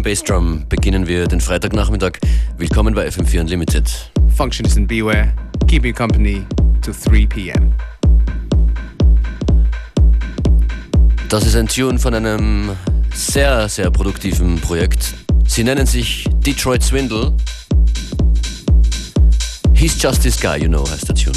massiven Bassdrum beginnen wir den Freitagnachmittag. Willkommen bei FM4 Unlimited. Functionist and Beware, keep you company to 3 p.m. Das ist ein Tune von einem sehr, sehr produktiven Projekt. Sie nennen sich Detroit Swindle. He's just this guy, you know, heißt der Tune.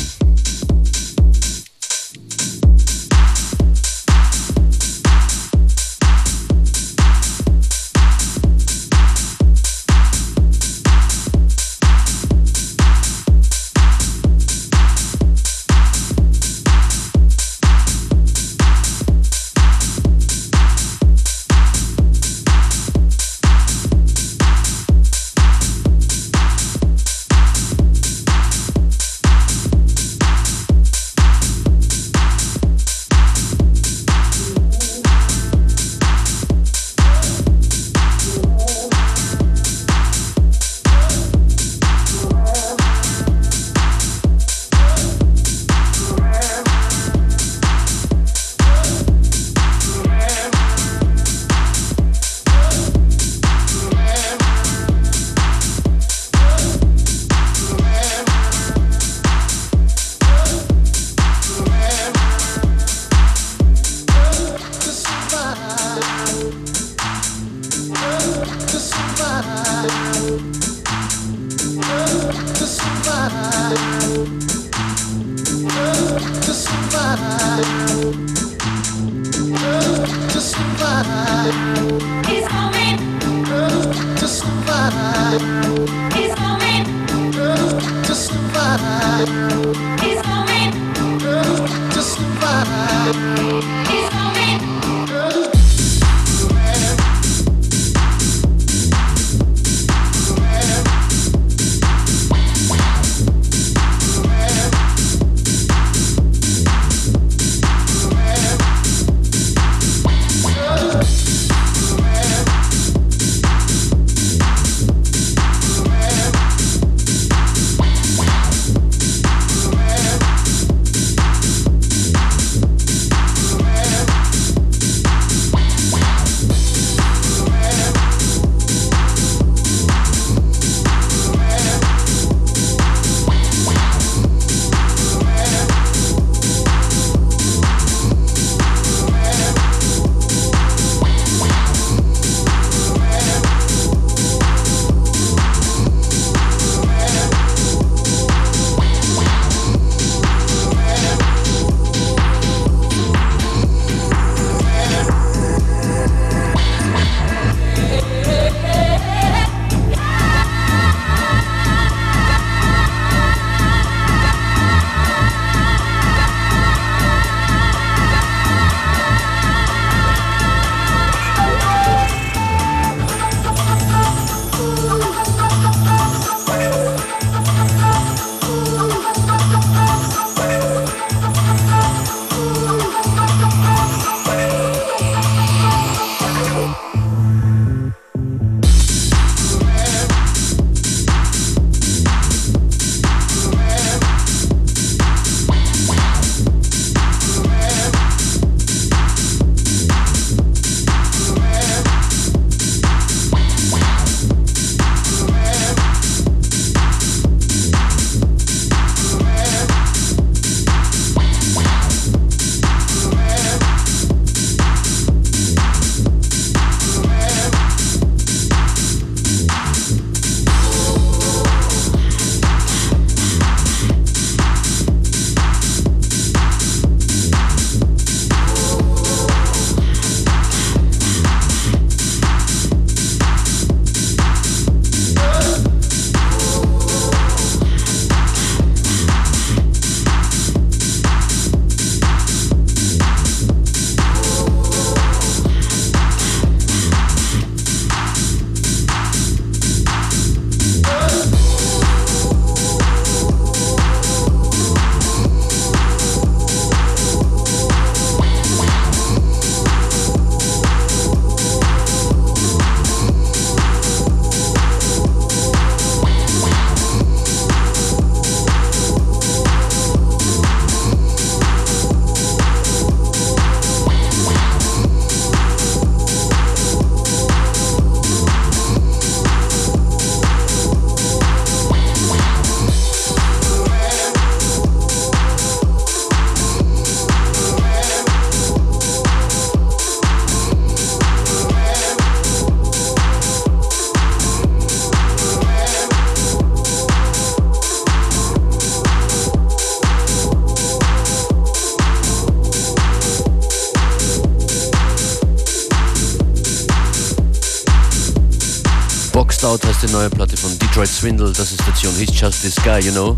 Neue Platte von Detroit Swindle, das ist Tune He's um Just This Guy, you know.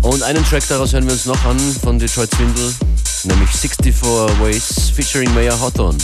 Und einen Track daraus hören wir uns noch an von Detroit Swindle, nämlich 64 Ways featuring Mayor Hawthorne.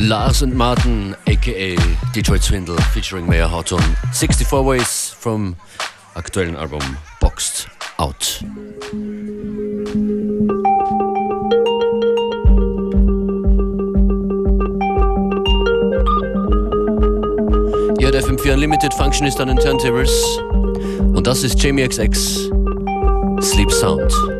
Lars and Martin, aka Detroit Swindle, featuring Mayor Hawthorne. 64 Ways from aktuellen Album Boxed Out. Hier at FM4 Unlimited Functionist an den Turntables. Und das ist Jamie XX Sleep Sound.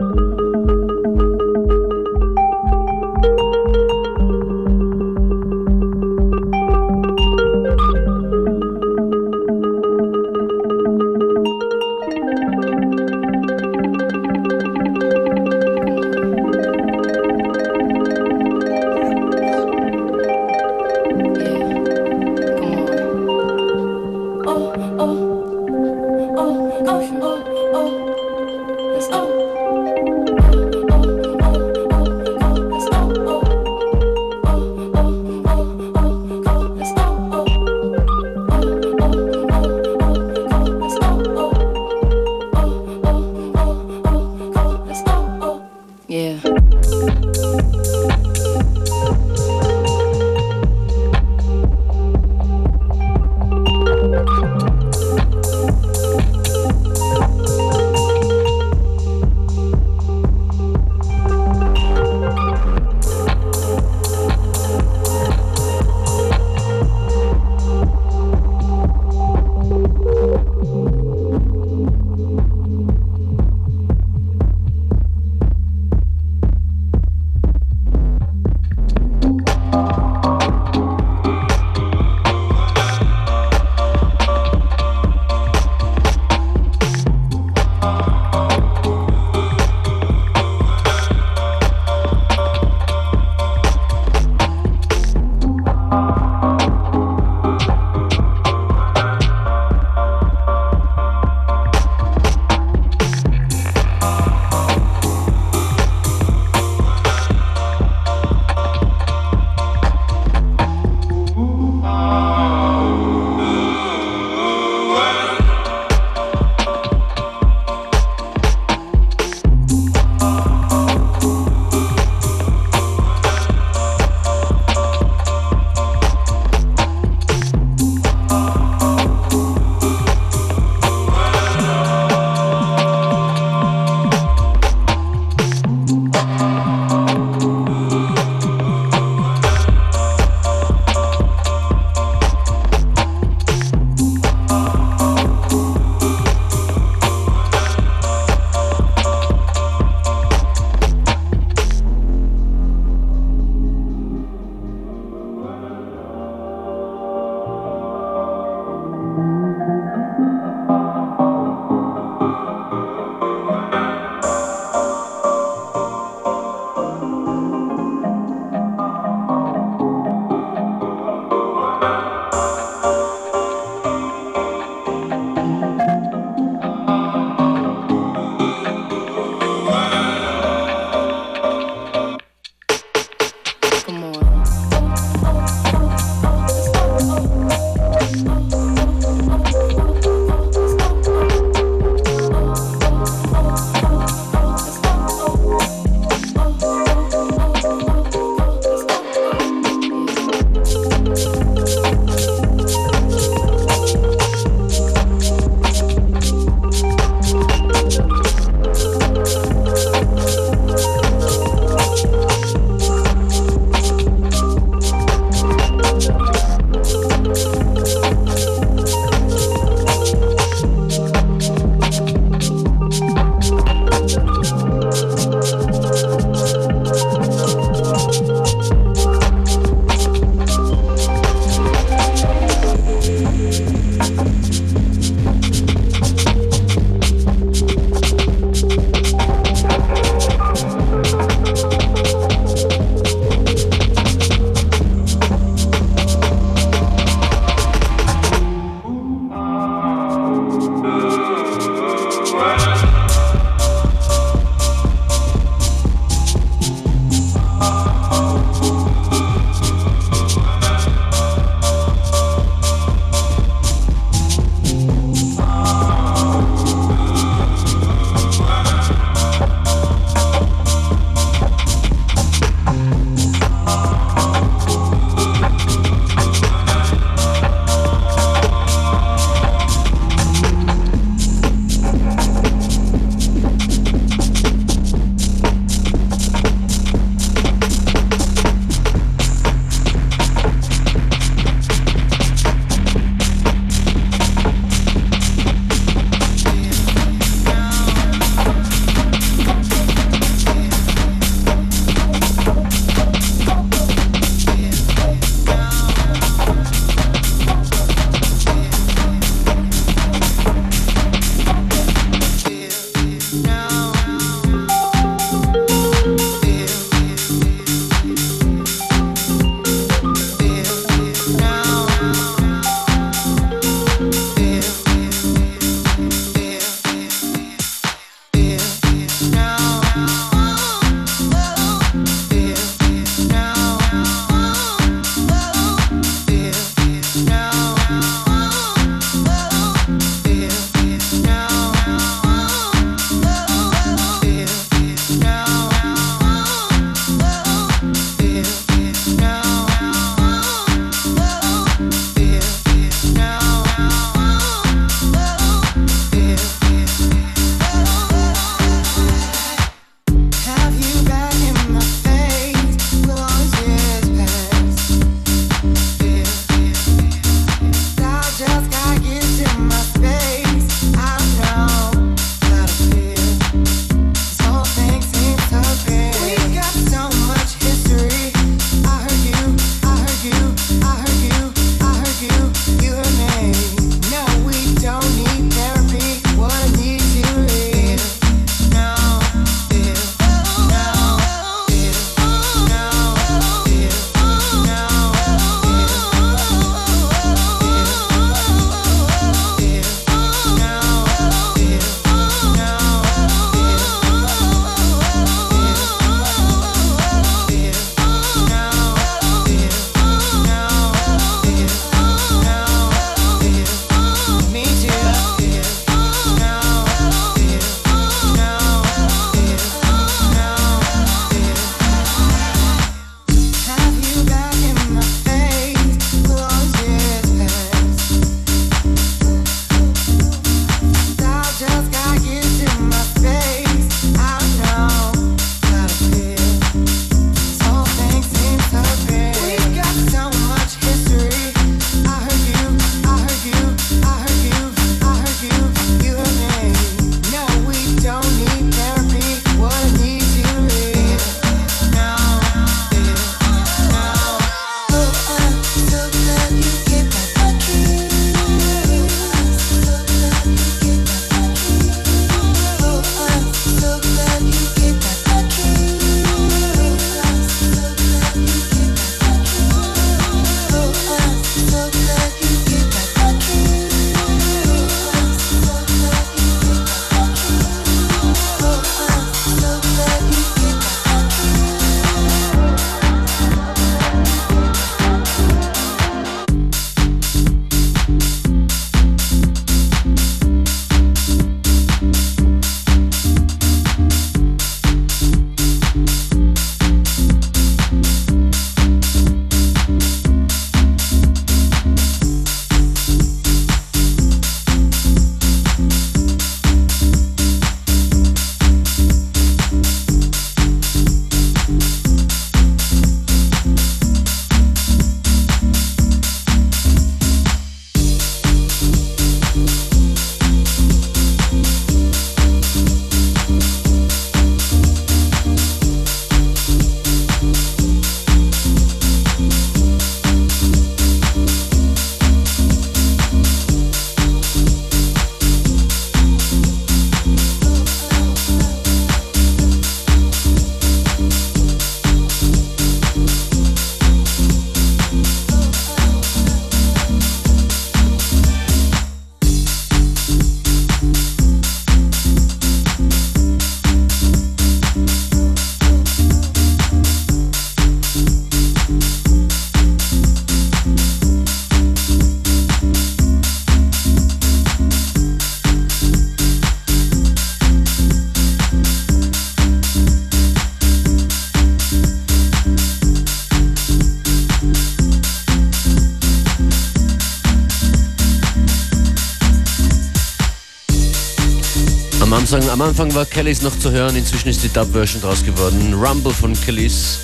Am Anfang, war Kellys noch zu hören, inzwischen ist die Dub-Version draus geworden. Rumble von Kellys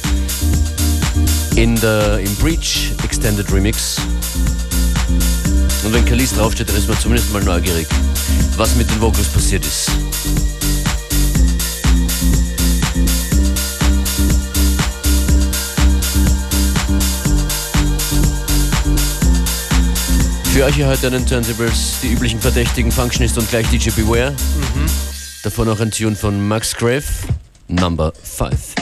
in der, im Breach Extended Remix. Und wenn Kellys draufsteht, dann ist man zumindest mal neugierig, was mit den Vocals passiert ist. Für euch hier heute an den Turntables die üblichen Verdächtigen Functionist und gleich DJ Beware. Mhm. Davor noch ein Tune von Max Grave, Number 5.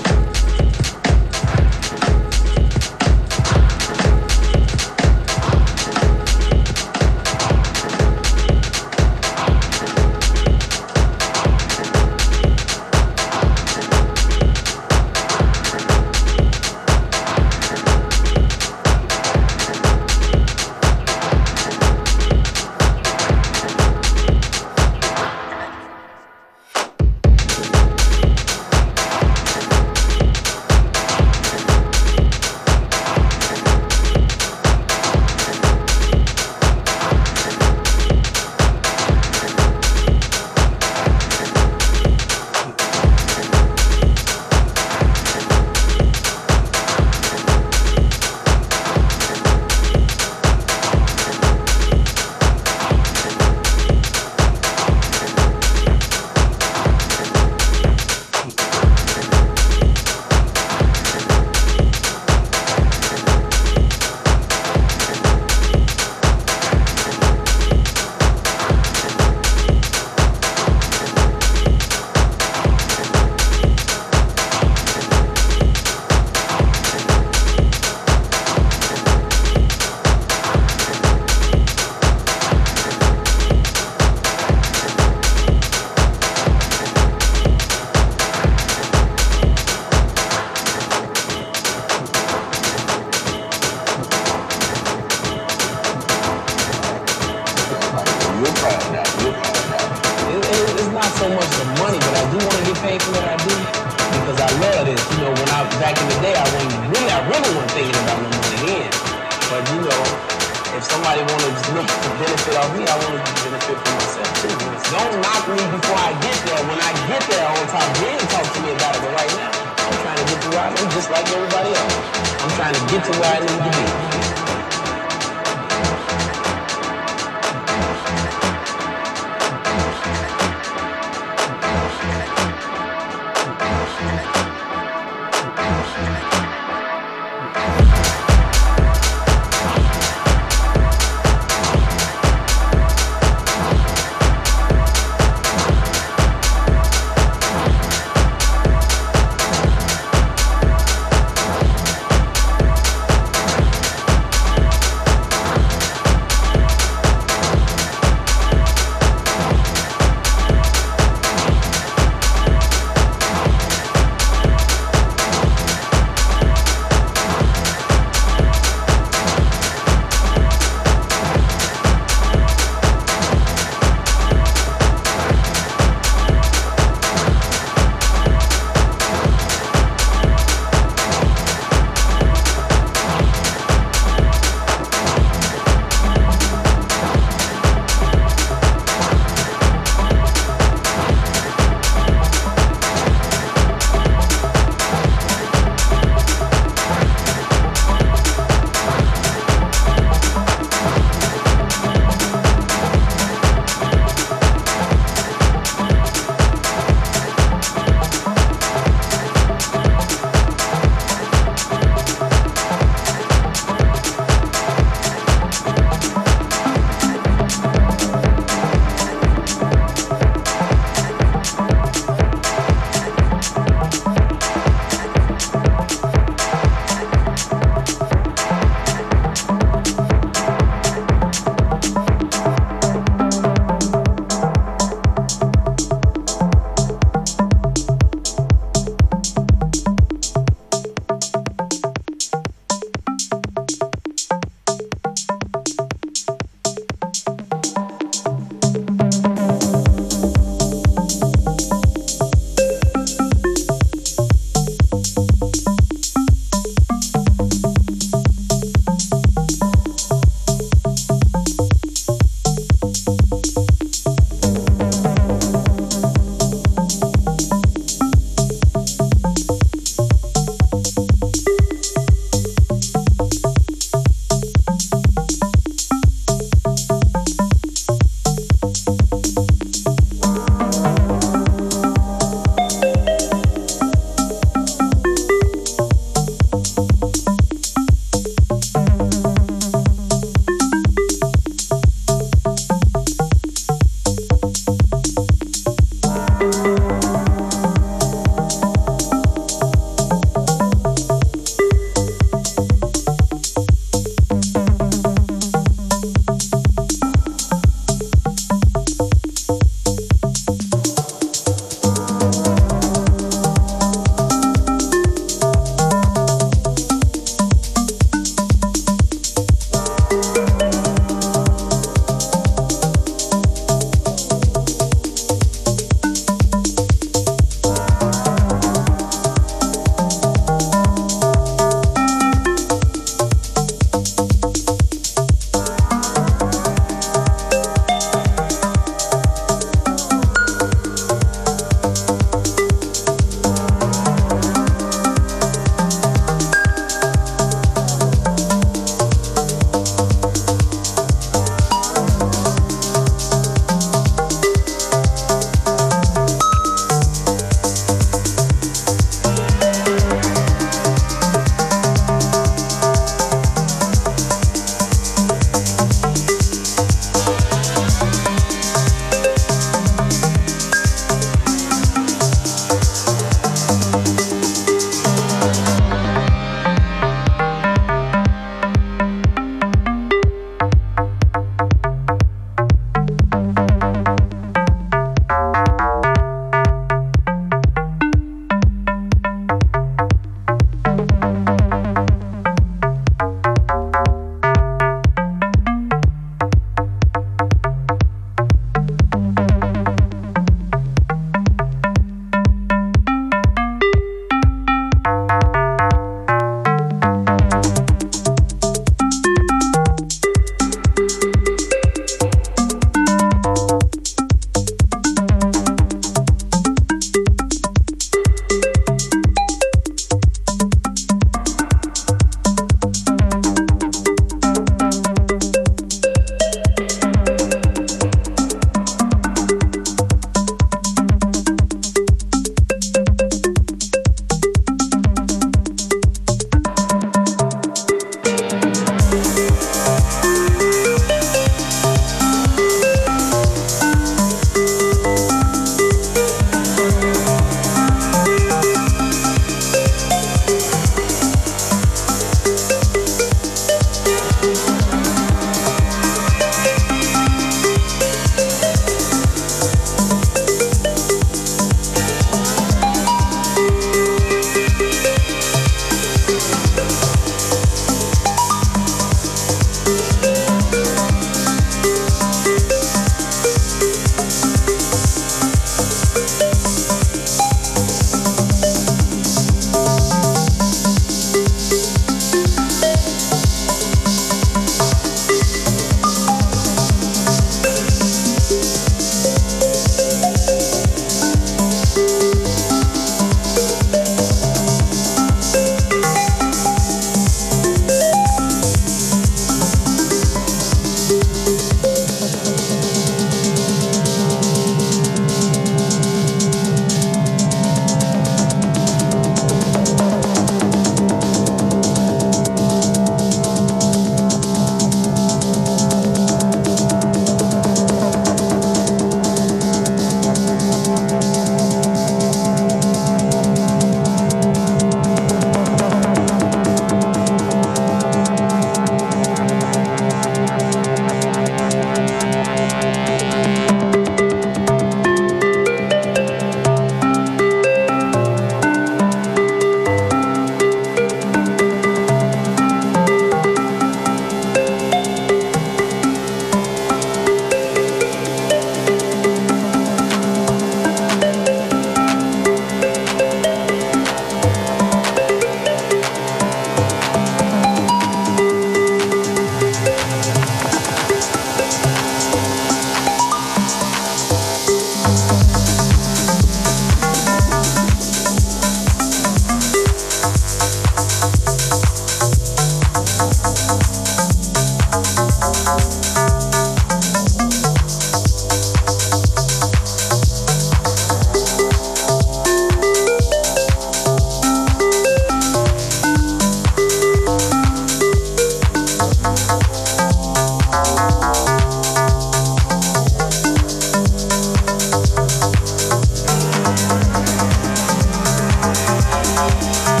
Música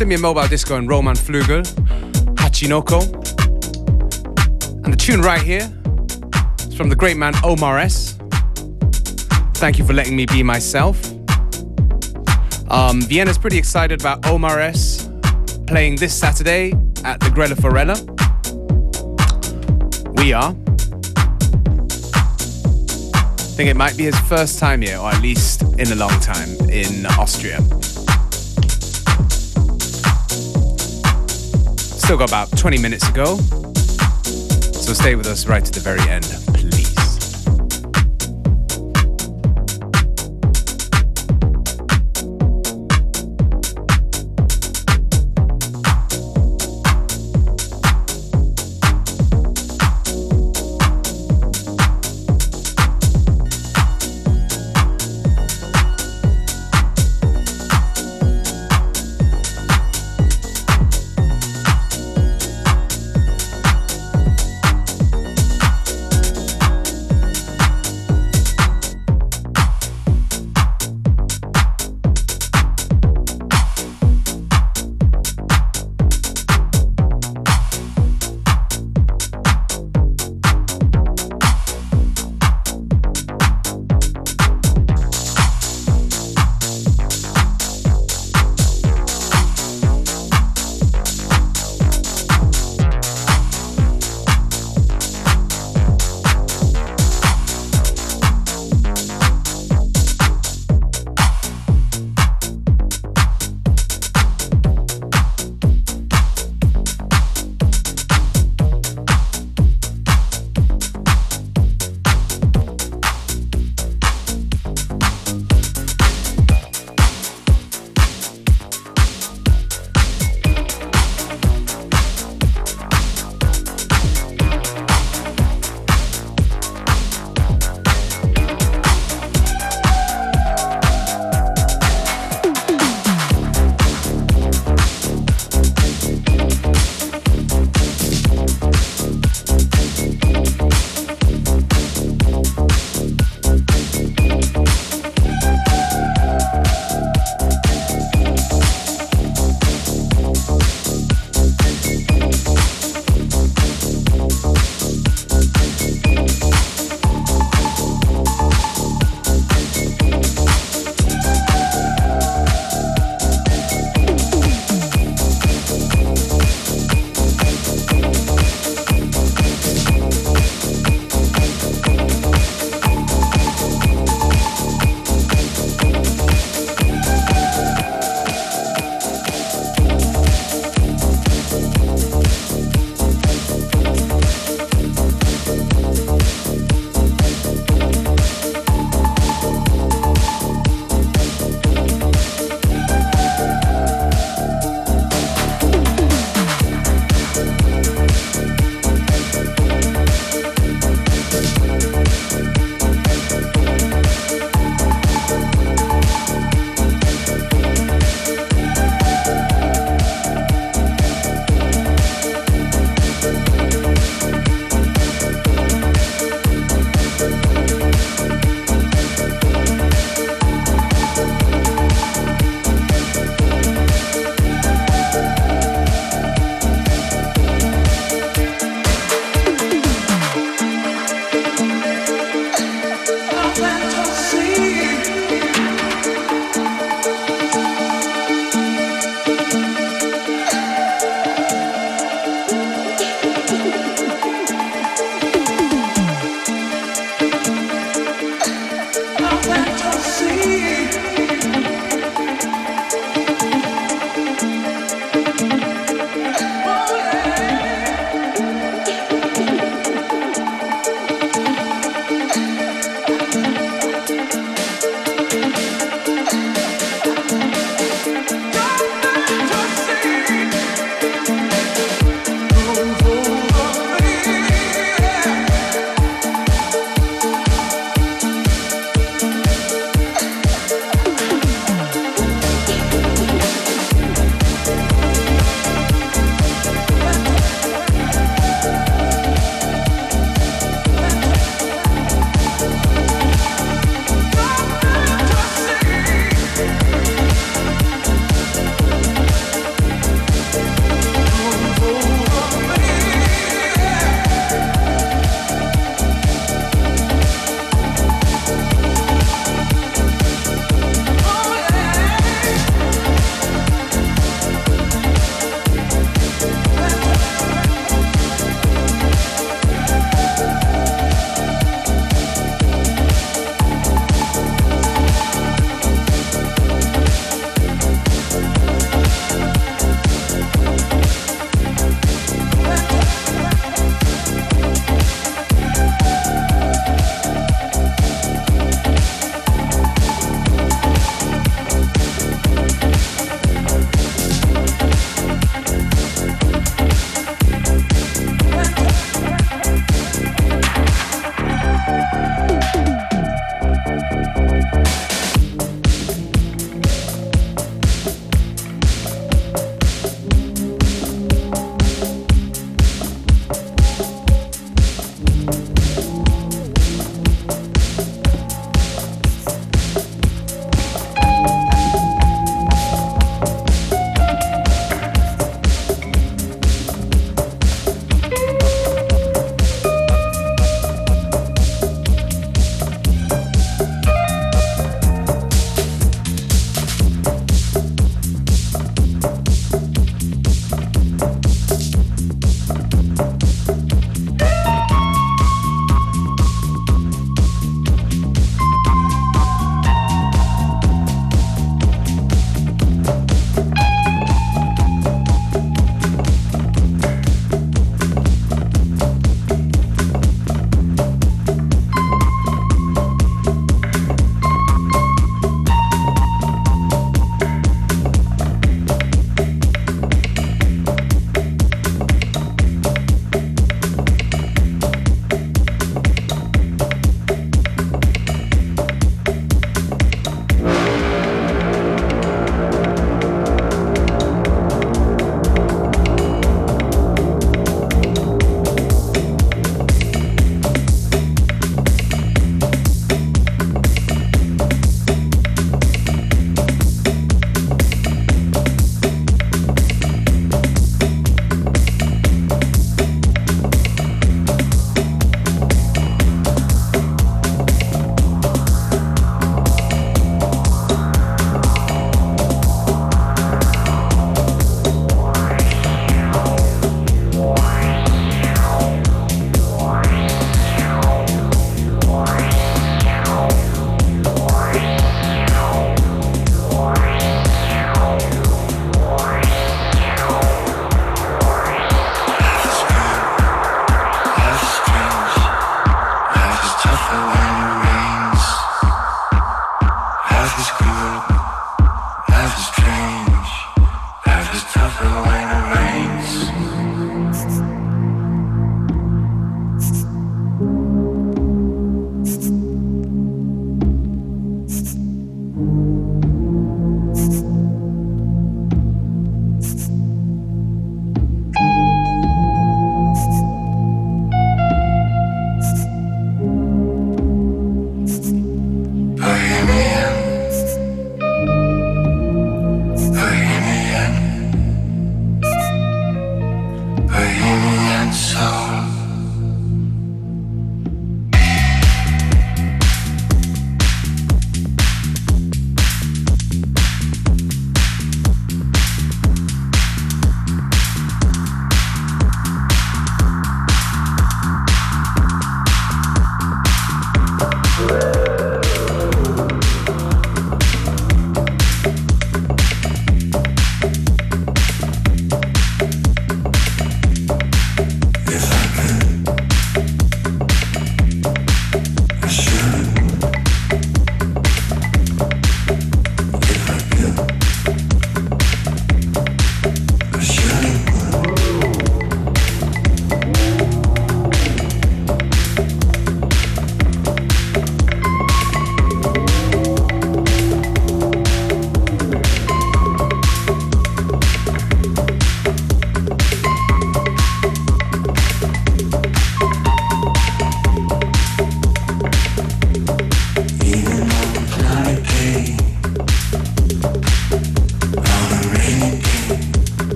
tune before, Simian Mobile Disco and Roman Flugel, Hachinoko. And the tune right here is from the great man Omar S. Thank you for letting me be myself. Um, Vienna's pretty excited about Omar S playing this Saturday at the Grelle Forelle. We are. I think it might be his first time here, or at least in a long time, in Austria. Still got about 20 minutes to go. So stay with us right to the very end.